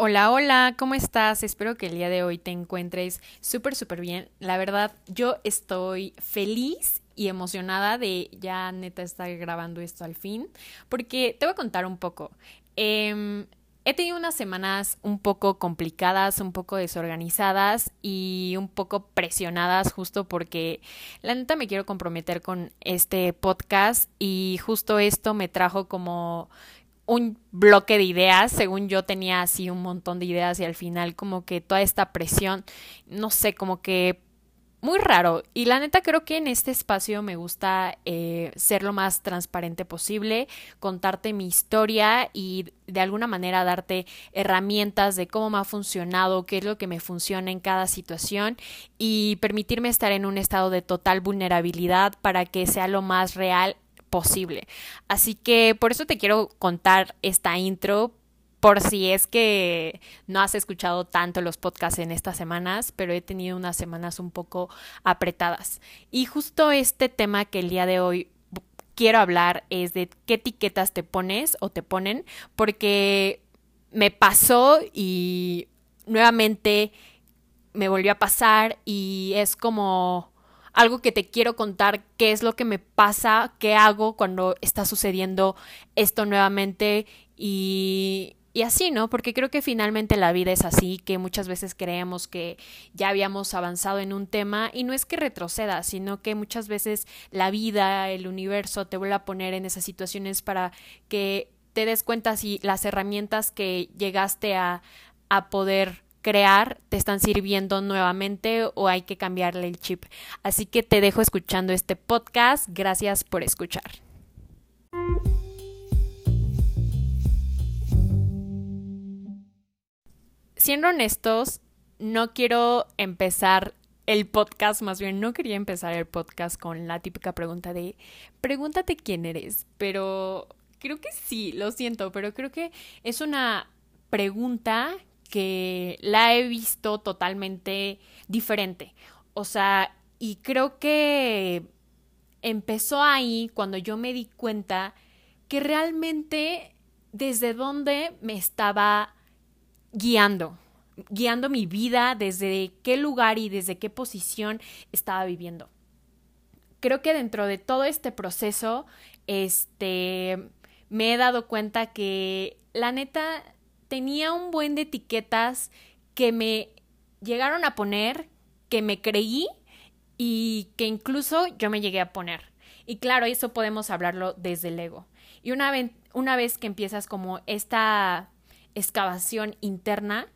Hola, hola, ¿cómo estás? Espero que el día de hoy te encuentres súper, súper bien. La verdad, yo estoy feliz y emocionada de ya neta estar grabando esto al fin, porque te voy a contar un poco. Em, he tenido unas semanas un poco complicadas, un poco desorganizadas y un poco presionadas justo porque la neta me quiero comprometer con este podcast y justo esto me trajo como un bloque de ideas, según yo tenía así un montón de ideas y al final como que toda esta presión, no sé, como que muy raro. Y la neta creo que en este espacio me gusta eh, ser lo más transparente posible, contarte mi historia y de alguna manera darte herramientas de cómo me ha funcionado, qué es lo que me funciona en cada situación y permitirme estar en un estado de total vulnerabilidad para que sea lo más real posible. Así que por eso te quiero contar esta intro, por si es que no has escuchado tanto los podcasts en estas semanas, pero he tenido unas semanas un poco apretadas. Y justo este tema que el día de hoy quiero hablar es de qué etiquetas te pones o te ponen, porque me pasó y nuevamente me volvió a pasar y es como algo que te quiero contar, qué es lo que me pasa, qué hago cuando está sucediendo esto nuevamente y, y así, ¿no? Porque creo que finalmente la vida es así, que muchas veces creemos que ya habíamos avanzado en un tema y no es que retroceda, sino que muchas veces la vida, el universo te vuelve a poner en esas situaciones para que te des cuenta si las herramientas que llegaste a, a poder crear te están sirviendo nuevamente o hay que cambiarle el chip. Así que te dejo escuchando este podcast. Gracias por escuchar. Siendo honestos, no quiero empezar el podcast, más bien no quería empezar el podcast con la típica pregunta de pregúntate quién eres, pero creo que sí, lo siento, pero creo que es una pregunta que la he visto totalmente diferente. O sea, y creo que empezó ahí cuando yo me di cuenta que realmente desde dónde me estaba guiando, guiando mi vida, desde qué lugar y desde qué posición estaba viviendo. Creo que dentro de todo este proceso, este, me he dado cuenta que la neta tenía un buen de etiquetas que me llegaron a poner, que me creí y que incluso yo me llegué a poner. Y claro, eso podemos hablarlo desde el ego. Y una, vez, una vez que empiezas como esta excavación interna,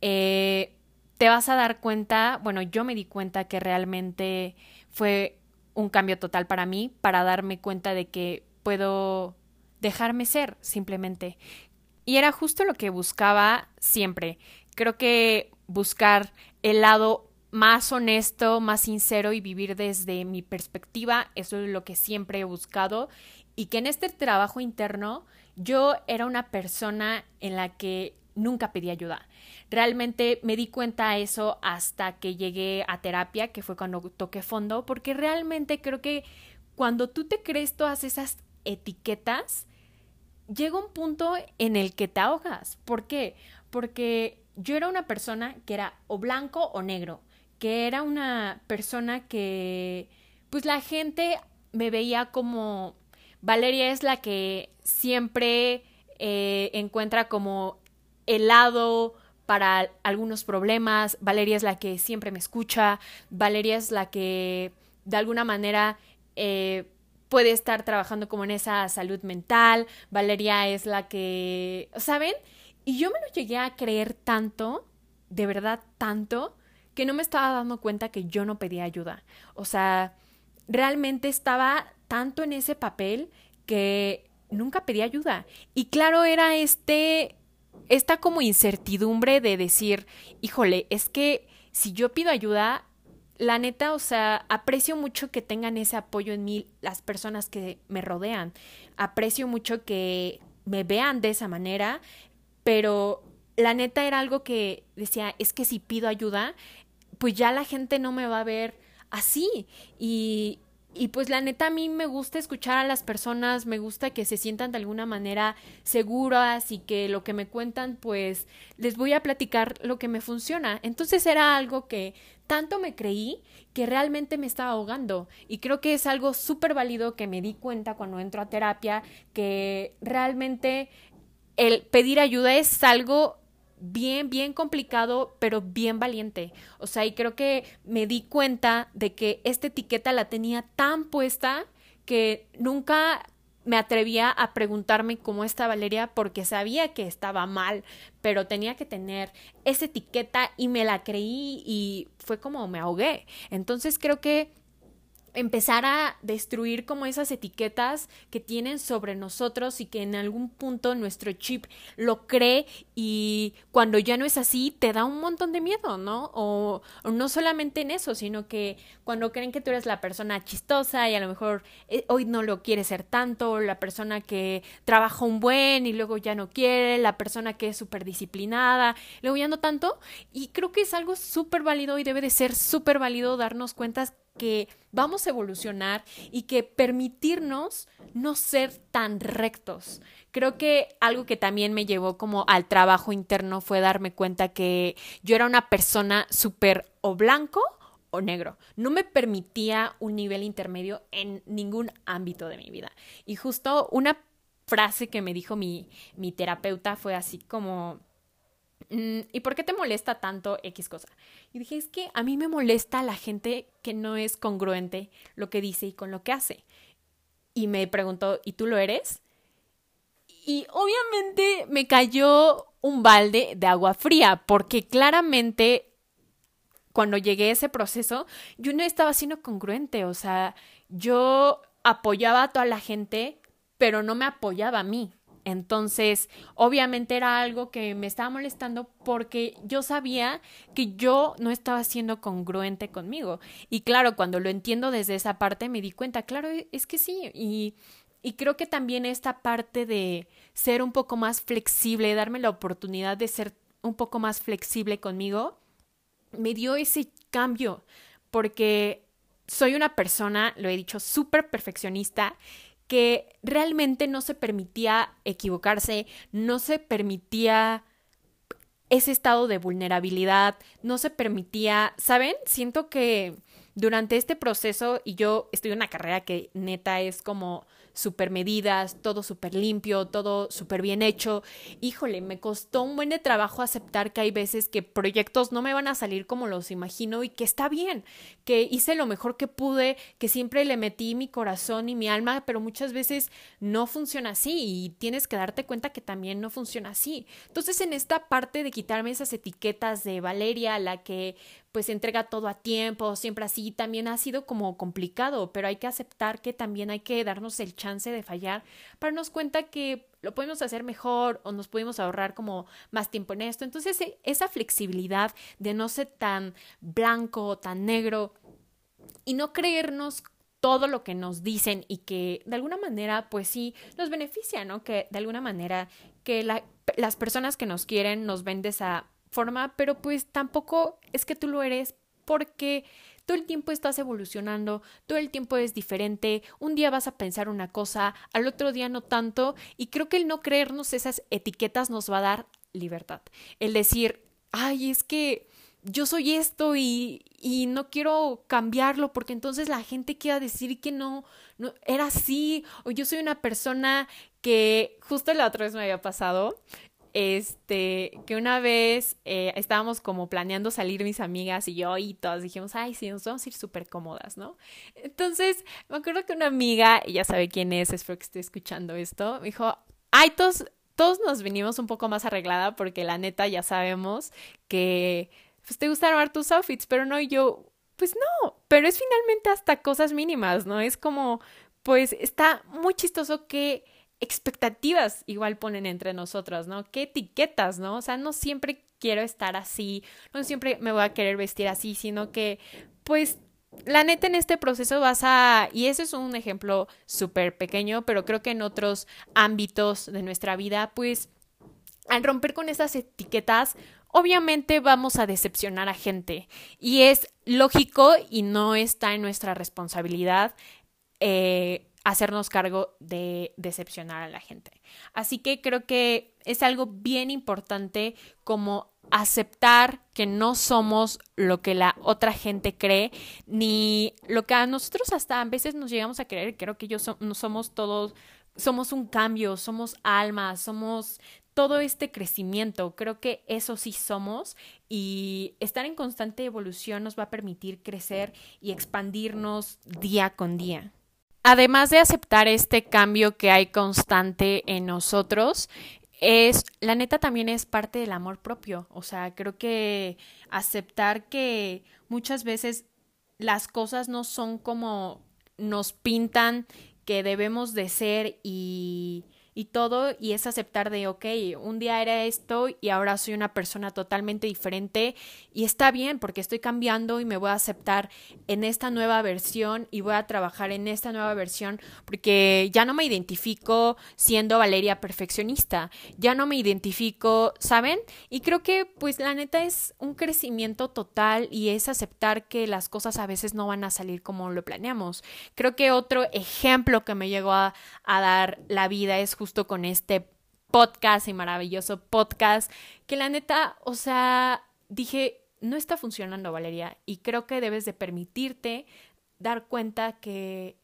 eh, te vas a dar cuenta, bueno, yo me di cuenta que realmente fue un cambio total para mí, para darme cuenta de que puedo dejarme ser simplemente, y era justo lo que buscaba siempre. Creo que buscar el lado más honesto, más sincero y vivir desde mi perspectiva, eso es lo que siempre he buscado. Y que en este trabajo interno yo era una persona en la que nunca pedí ayuda. Realmente me di cuenta de eso hasta que llegué a terapia, que fue cuando toqué fondo, porque realmente creo que cuando tú te crees todas esas etiquetas, llega un punto en el que te ahogas. ¿Por qué? Porque yo era una persona que era o blanco o negro, que era una persona que, pues la gente me veía como Valeria es la que siempre eh, encuentra como el lado para algunos problemas, Valeria es la que siempre me escucha, Valeria es la que de alguna manera eh, puede estar trabajando como en esa salud mental, Valeria es la que, ¿saben? Y yo me lo llegué a creer tanto, de verdad tanto, que no me estaba dando cuenta que yo no pedía ayuda. O sea, realmente estaba tanto en ese papel que nunca pedí ayuda. Y claro, era este, esta como incertidumbre de decir, híjole, es que si yo pido ayuda, la neta, o sea, aprecio mucho que tengan ese apoyo en mí las personas que me rodean. Aprecio mucho que me vean de esa manera, pero la neta era algo que decía, es que si pido ayuda, pues ya la gente no me va a ver así. Y y pues la neta a mí me gusta escuchar a las personas, me gusta que se sientan de alguna manera seguras y que lo que me cuentan pues les voy a platicar lo que me funciona. Entonces era algo que tanto me creí que realmente me estaba ahogando y creo que es algo súper válido que me di cuenta cuando entro a terapia que realmente el pedir ayuda es algo bien, bien complicado, pero bien valiente. O sea, y creo que me di cuenta de que esta etiqueta la tenía tan puesta que nunca me atrevía a preguntarme cómo está Valeria porque sabía que estaba mal, pero tenía que tener esa etiqueta y me la creí y fue como me ahogué. Entonces creo que empezar a destruir como esas etiquetas que tienen sobre nosotros y que en algún punto nuestro chip lo cree y cuando ya no es así te da un montón de miedo, ¿no? O, no solamente en eso, sino que cuando creen que tú eres la persona chistosa y a lo mejor eh, hoy no lo quiere ser tanto, la persona que trabaja un buen y luego ya no quiere, la persona que es súper disciplinada, luego ya no tanto y creo que es algo súper válido y debe de ser súper válido darnos cuenta que vamos a evolucionar y que permitirnos no ser tan rectos. Creo que algo que también me llevó como al trabajo interno fue darme cuenta que yo era una persona súper o blanco o negro. No me permitía un nivel intermedio en ningún ámbito de mi vida. Y justo una frase que me dijo mi, mi terapeuta fue así como ¿y por qué te molesta tanto X cosa? Y dije, es que a mí me molesta la gente que no es congruente lo que dice y con lo que hace. Y me preguntó, ¿y tú lo eres? Y obviamente me cayó un balde de agua fría, porque claramente cuando llegué a ese proceso, yo no estaba siendo congruente, o sea, yo apoyaba a toda la gente, pero no me apoyaba a mí. Entonces, obviamente era algo que me estaba molestando porque yo sabía que yo no estaba siendo congruente conmigo. Y claro, cuando lo entiendo desde esa parte me di cuenta, claro, es que sí. Y, y creo que también esta parte de ser un poco más flexible, darme la oportunidad de ser un poco más flexible conmigo, me dio ese cambio porque soy una persona, lo he dicho, súper perfeccionista que realmente no se permitía equivocarse, no se permitía ese estado de vulnerabilidad, no se permitía, ¿saben? Siento que durante este proceso, y yo estoy en una carrera que neta es como súper medidas, todo súper limpio, todo súper bien hecho. Híjole, me costó un buen trabajo aceptar que hay veces que proyectos no me van a salir como los imagino y que está bien, que hice lo mejor que pude, que siempre le metí mi corazón y mi alma, pero muchas veces no funciona así y tienes que darte cuenta que también no funciona así. Entonces, en esta parte de quitarme esas etiquetas de Valeria, la que pues entrega todo a tiempo, siempre así, también ha sido como complicado, pero hay que aceptar que también hay que darnos el chance de fallar para darnos cuenta que lo podemos hacer mejor o nos podemos ahorrar como más tiempo en esto. Entonces, e, esa flexibilidad de no ser tan blanco tan negro y no creernos todo lo que nos dicen y que de alguna manera pues sí nos beneficia, ¿no? Que de alguna manera que las personas que nos quieren nos ven de esa forma, pero pues tampoco es que tú lo eres porque todo el tiempo estás evolucionando, todo el tiempo es diferente, un día vas a pensar una cosa, al otro día no tanto, y creo que el no creernos esas etiquetas nos va a dar libertad. El decir, ay, es que yo soy esto y, y no quiero cambiarlo porque entonces la gente quiera decir que no, no era así, o yo soy una persona que justo la otra vez me había pasado, este, que una vez eh, estábamos como planeando salir mis amigas y yo y todas dijimos, ay, sí, nos vamos a ir súper cómodas, ¿no? Entonces, me acuerdo que una amiga, ya sabe quién es, espero que esté escuchando esto, me dijo, ay, todos, todos nos venimos un poco más arreglada porque la neta ya sabemos que pues, te gusta armar tus outfits, pero no, y yo, pues no, pero es finalmente hasta cosas mínimas, ¿no? Es como, pues está muy chistoso que expectativas igual ponen entre nosotros, ¿no? ¿Qué etiquetas, ¿no? O sea, no siempre quiero estar así, no siempre me voy a querer vestir así, sino que, pues, la neta en este proceso vas a, y ese es un ejemplo súper pequeño, pero creo que en otros ámbitos de nuestra vida, pues, al romper con esas etiquetas, obviamente vamos a decepcionar a gente y es lógico y no está en nuestra responsabilidad eh, hacernos cargo de decepcionar a la gente. Así que creo que es algo bien importante como aceptar que no somos lo que la otra gente cree, ni lo que a nosotros hasta a veces nos llegamos a creer. Creo que yo no somos todos, somos un cambio, somos almas, somos todo este crecimiento. Creo que eso sí somos y estar en constante evolución nos va a permitir crecer y expandirnos día con día. Además de aceptar este cambio que hay constante en nosotros, es, la neta también es parte del amor propio. O sea, creo que aceptar que muchas veces las cosas no son como nos pintan que debemos de ser y y todo y es aceptar de, ok, un día era esto y ahora soy una persona totalmente diferente y está bien porque estoy cambiando y me voy a aceptar en esta nueva versión y voy a trabajar en esta nueva versión porque ya no me identifico siendo Valeria perfeccionista, ya no me identifico, ¿saben? Y creo que pues la neta es un crecimiento total y es aceptar que las cosas a veces no van a salir como lo planeamos. Creo que otro ejemplo que me llegó a, a dar la vida es justo con este podcast y maravilloso podcast, que la neta, o sea, dije, no está funcionando, Valeria, y creo que debes de permitirte dar cuenta que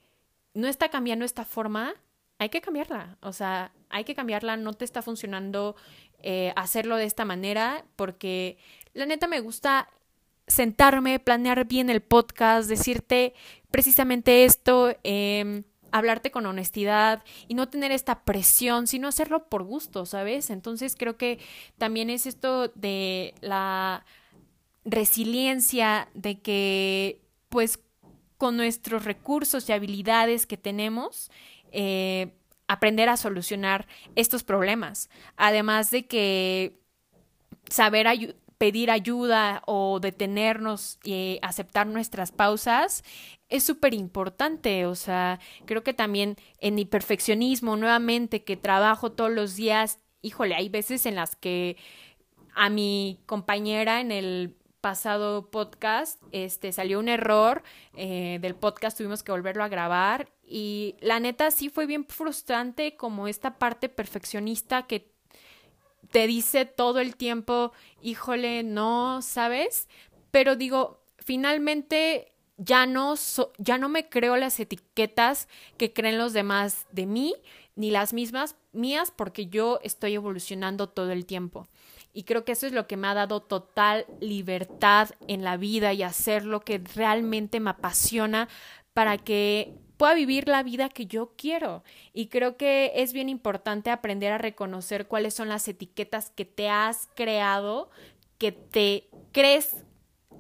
no está cambiando esta forma, hay que cambiarla, o sea, hay que cambiarla, no te está funcionando eh, hacerlo de esta manera, porque la neta me gusta sentarme, planear bien el podcast, decirte precisamente esto. Eh, hablarte con honestidad y no tener esta presión, sino hacerlo por gusto, ¿sabes? Entonces creo que también es esto de la resiliencia, de que pues con nuestros recursos y habilidades que tenemos, eh, aprender a solucionar estos problemas. Además de que saber pedir ayuda o detenernos y aceptar nuestras pausas es súper importante, o sea, creo que también en mi perfeccionismo, nuevamente, que trabajo todos los días, híjole, hay veces en las que a mi compañera en el pasado podcast, este, salió un error eh, del podcast, tuvimos que volverlo a grabar y la neta sí fue bien frustrante como esta parte perfeccionista que te dice todo el tiempo, híjole, no, ¿sabes? Pero digo, finalmente ya no, ya no me creo las etiquetas que creen los demás de mí, ni las mismas mías, porque yo estoy evolucionando todo el tiempo. Y creo que eso es lo que me ha dado total libertad en la vida y hacer lo que realmente me apasiona para que pueda vivir la vida que yo quiero. Y creo que es bien importante aprender a reconocer cuáles son las etiquetas que te has creado, que te crees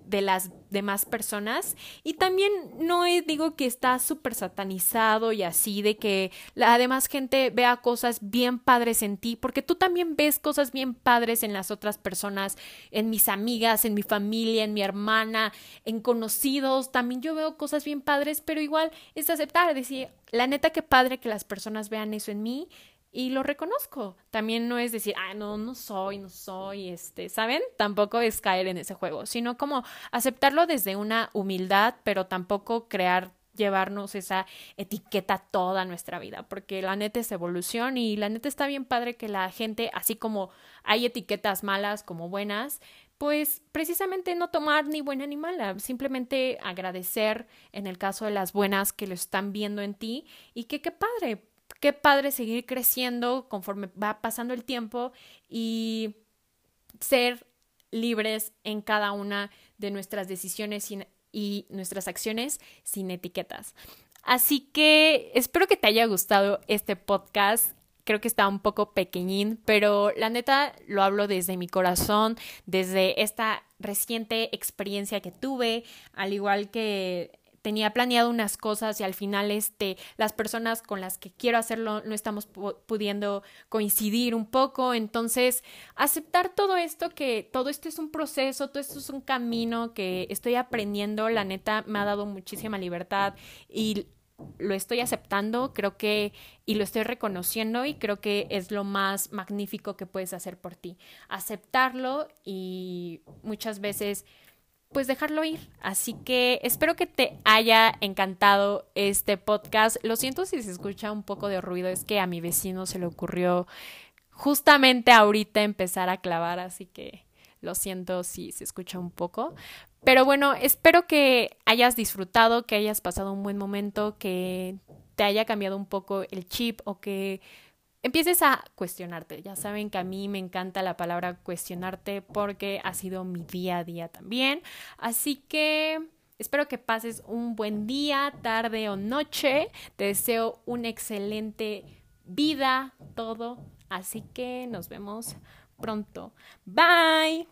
de las demás personas. Y también no digo que está súper satanizado y así de que la demás gente vea cosas bien padres en ti porque tú también ves cosas bien padres en las otras personas en mis amigas en mi familia en mi hermana en conocidos. También yo veo cosas bien padres pero igual es aceptar decir la neta que padre que las personas vean eso en mí y lo reconozco. También no es decir, ah, no, no soy, no soy, este, ¿saben? Tampoco es caer en ese juego, sino como aceptarlo desde una humildad, pero tampoco crear llevarnos esa etiqueta toda nuestra vida, porque la neta es evolución y la neta está bien padre que la gente, así como hay etiquetas malas como buenas, pues precisamente no tomar ni buena ni mala, simplemente agradecer en el caso de las buenas que lo están viendo en ti y que qué padre, qué padre seguir creciendo conforme va pasando el tiempo y ser libres en cada una de nuestras decisiones y nuestras acciones sin etiquetas. Así que espero que te haya gustado este podcast. Creo que está un poco pequeñín, pero la neta lo hablo desde mi corazón, desde esta reciente experiencia que tuve, al igual que tenía planeado unas cosas y al final este las personas con las que quiero hacerlo no estamos pudiendo coincidir un poco entonces aceptar todo esto que todo esto es un proceso todo esto es un camino que estoy aprendiendo la neta me ha dado muchísima libertad y lo estoy aceptando, creo que y lo estoy reconociendo y creo que es lo más magnífico que puedes hacer por ti. Aceptarlo y muchas veces pues dejarlo ir. Así que espero que te haya encantado este podcast. Lo siento si se escucha un poco de ruido, es que a mi vecino se le ocurrió justamente ahorita empezar a clavar, así que lo siento si se escucha un poco. Pero bueno, espero que hayas disfrutado, que hayas pasado un buen momento, que te haya cambiado un poco el chip o que empieces a cuestionarte. Ya saben que a mí me encanta la palabra cuestionarte porque ha sido mi día a día también. Así que espero que pases un buen día, tarde o noche. Te deseo una excelente vida, todo. Así que nos vemos pronto. Bye.